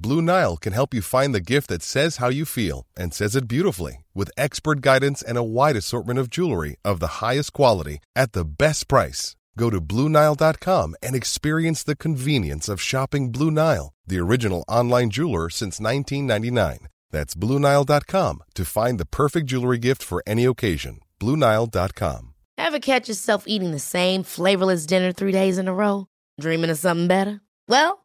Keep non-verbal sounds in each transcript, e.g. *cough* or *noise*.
Blue Nile can help you find the gift that says how you feel and says it beautifully with expert guidance and a wide assortment of jewelry of the highest quality at the best price. Go to BlueNile.com and experience the convenience of shopping Blue Nile, the original online jeweler since 1999. That's BlueNile.com to find the perfect jewelry gift for any occasion. BlueNile.com. Ever catch yourself eating the same flavorless dinner three days in a row? Dreaming of something better? Well,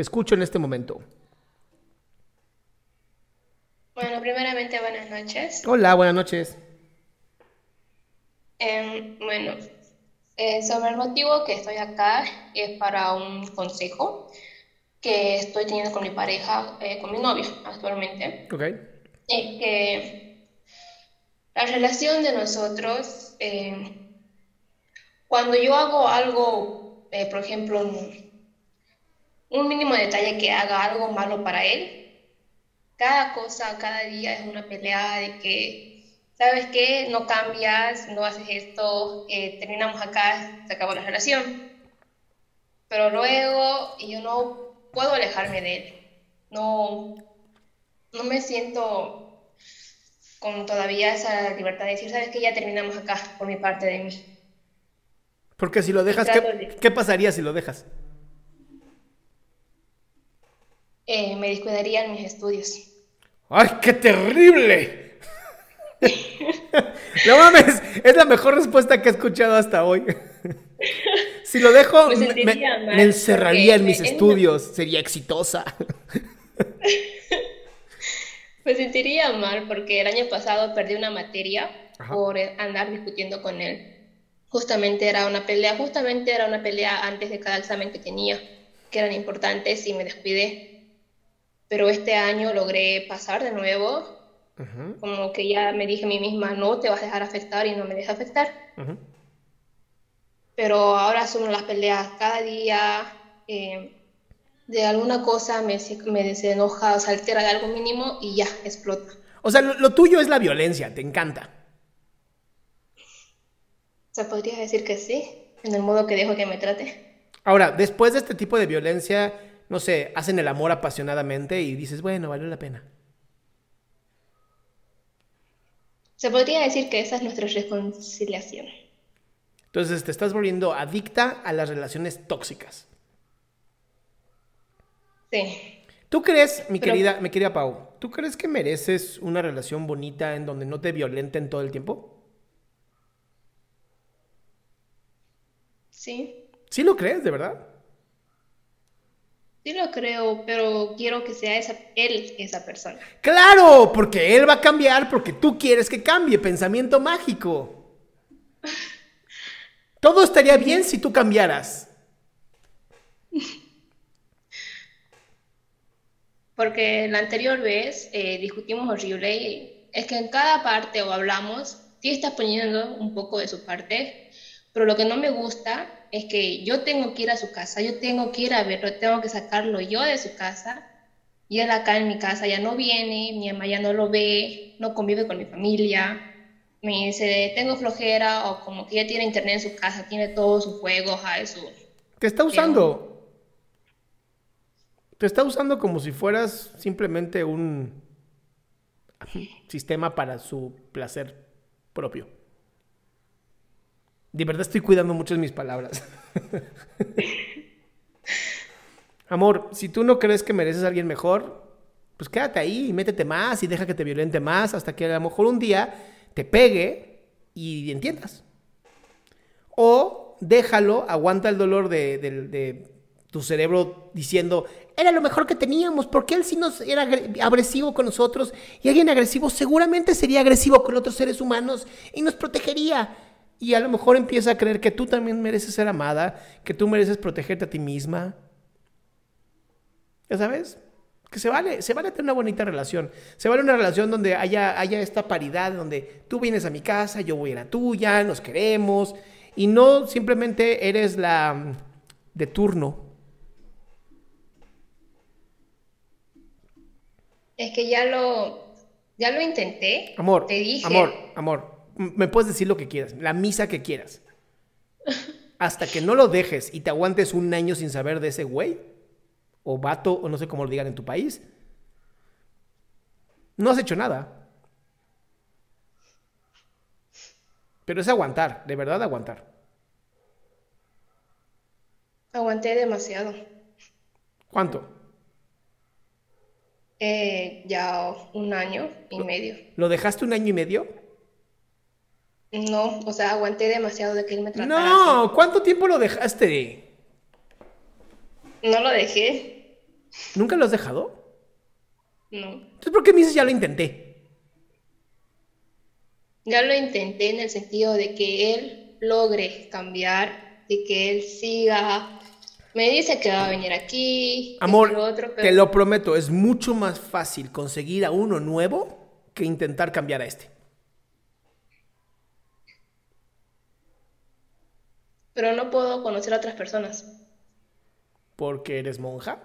Te escucho en este momento. Bueno, primeramente buenas noches. Hola, buenas noches. Em, bueno, eh, sobre el motivo que estoy acá es para un consejo que estoy teniendo con mi pareja, eh, con mi novio actualmente. Ok. Es que la relación de nosotros, em, cuando yo hago algo, eh, por ejemplo, un, mínimo detalle que haga algo malo para él, cada cosa, cada día es una pelea de que, ¿sabes qué? No cambias, no haces esto, eh, terminamos acá, se acabó la relación. Pero luego yo no puedo alejarme de él. No, no me siento con todavía esa libertad de decir, ¿sabes qué? Ya terminamos acá por mi parte de mí. Porque si lo dejas, Trato ¿qué, de- qué pasaría si lo dejas? Eh, me descuidaría en mis estudios. ¡Ay, qué terrible! no mames, es la mejor respuesta que he escuchado hasta hoy. si lo dejo, Me me, sentiría me- mal, me encerraría en mis es- estudios, sería exitosa. *laughs* Me sentiría mal porque el año pasado perdí una materia Ajá. por andar discutiendo con él. Justamente era una pelea, justamente era una pelea antes de cada examen que tenía, que eran importantes y me descuidé. Pero este año logré pasar de nuevo, como que ya me dije a mí misma, no te vas a dejar afectar y no me deja afectar. Pero ahora son las peleas cada día, eh, de alguna cosa me, me desenoja, se altera de algo mínimo y ya explota. O sea, lo, lo tuyo es la violencia, te encanta. Se podría decir que sí, en el modo que dejo que me trate. Ahora, después de este tipo de violencia, no sé, hacen el amor apasionadamente y dices, bueno, valió la pena. Se podría decir que esa es nuestra reconciliación. Entonces te estás volviendo adicta a las relaciones tóxicas. Sí. ¿Tú crees, mi Pero- querida, mi querida Pau, ¿tú crees que mereces una relación bonita en donde no te violenten todo el tiempo? Sí, ¿Sí lo crees, de verdad? Sí lo creo, pero quiero que sea esa, él esa persona. Claro, porque él va a cambiar porque tú quieres que cambie. Pensamiento mágico. *laughs* Todo estaría bien si tú cambiaras. *laughs* Porque la anterior vez eh, discutimos horrible y es que en cada parte o hablamos, sí estás poniendo un poco de su parte, pero lo que no me gusta es que yo tengo que ir a su casa, yo tengo que ir a verlo, tengo que sacarlo yo de su casa y él acá en mi casa ya no viene, mi mamá ya no lo ve, no convive con mi familia, me dice, tengo flojera o como que ya tiene internet en su casa, tiene todos sus juegos, hay su... Te está usando. Te está usando como si fueras simplemente un *laughs* sistema para su placer propio. De verdad estoy cuidando mucho mis palabras. *laughs* Amor, si tú no crees que mereces a alguien mejor, pues quédate ahí y métete más y deja que te violente más hasta que a lo mejor un día te pegue y entiendas. O déjalo, aguanta el dolor de, tu cerebro diciendo, era lo mejor que teníamos, porque él sí nos era agre- agresivo con nosotros y alguien agresivo seguramente sería agresivo con otros seres humanos y nos protegería. Y a lo mejor empieza a creer que tú también mereces ser amada, que tú mereces protegerte a ti misma. ¿Ya sabes? Que se vale, se vale tener una bonita relación. Se vale una relación donde haya, haya esta paridad, donde tú vienes a mi casa, yo voy a la tuya, nos queremos, y no simplemente eres la mm, de turno. Es que ya lo, ya lo intenté. Amor, Te dije. amor, amor, me puedes decir lo que quieras, la misa que quieras. Hasta que no lo dejes y te aguantes un año sin saber de ese güey, o vato, o no sé cómo lo digan en tu país, no has hecho nada. Pero es aguantar, de verdad aguantar. Aguanté demasiado. ¿Cuánto? Eh, ya un año y medio. ¿Lo dejaste un año y medio? No, o sea, aguanté demasiado de que él me tratara No, ¿cuánto tiempo lo dejaste? No lo dejé. ¿Nunca lo has dejado? No. Entonces, ¿por qué me dices ya lo intenté? Ya lo intenté en el sentido de que él logre cambiar, de que él siga. Me dice que va a venir aquí, Amor, lo otro, te lo prometo, es mucho más fácil conseguir a uno nuevo que intentar cambiar a este. Pero no puedo conocer a otras personas. Porque eres monja.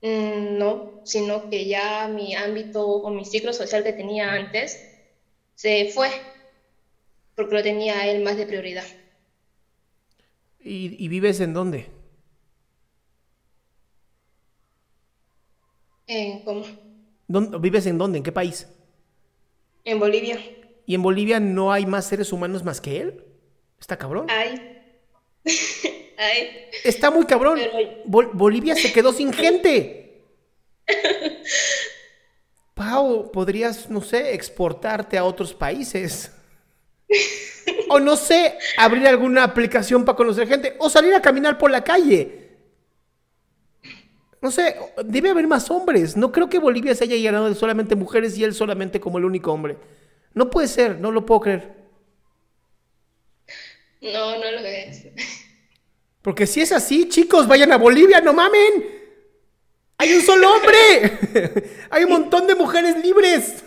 Mm, no, sino que ya mi ámbito o mi ciclo social que tenía antes se fue, porque lo tenía a él más de prioridad. ¿Y, y vives en dónde? En, ¿cómo? ¿Dónde- ¿Vives en dónde? ¿En qué país? En Bolivia. ¿Y en Bolivia no hay más seres humanos más que él? ¿Está cabrón? Ay. *laughs* Ay. Está muy cabrón. Pero- Bol- Bolivia se quedó sin *laughs* gente. Pau, podrías, no sé, exportarte a otros países. *laughs* O no sé, abrir alguna aplicación para conocer gente. O salir a caminar por la calle. No sé, debe haber más hombres. No creo que Bolivia se haya llenado de solamente mujeres y él solamente como el único hombre. No puede ser, no lo puedo creer. No, no lo es. *laughs* Porque si es así, chicos, vayan a Bolivia, no mamen. Hay un solo hombre. *laughs* Hay un montón de mujeres libres.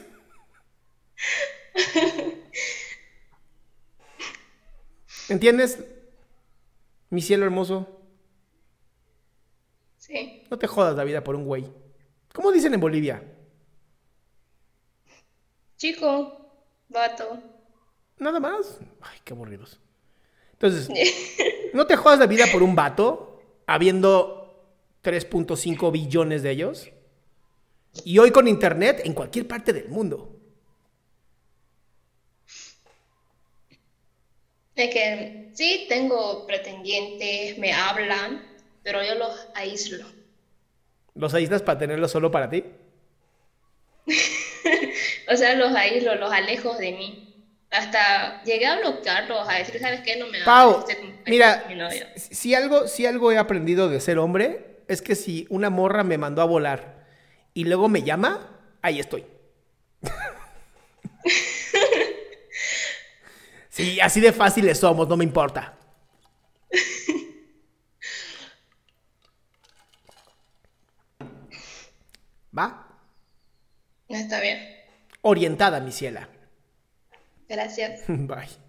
¿Entiendes? Mi cielo hermoso. Sí. No te jodas la vida por un güey. ¿Cómo dicen en Bolivia? Chico, vato. Nada más. Ay, qué aburridos. Entonces, *laughs* no te jodas la vida por un vato, habiendo 3.5 billones de ellos. Y hoy con internet en cualquier parte del mundo. Es que sí tengo pretendientes, me hablan, pero yo los aíslo. ¿Los aíslas para tenerlo solo para ti? *laughs* O sea, los aíslo, los alejo de mí. Hasta llegué a bloquearlos, a decir, ¿sabes qué? No me Pau, este es mira, mi si algo, si algo he aprendido de ser hombre, es que si una morra me mandó a volar y luego me llama, ahí estoy. *laughs* sí, así de fáciles somos, no me importa. *laughs* ¿Va? Está bien. Orientada, mi ciela. Gracias. *laughs* Bye.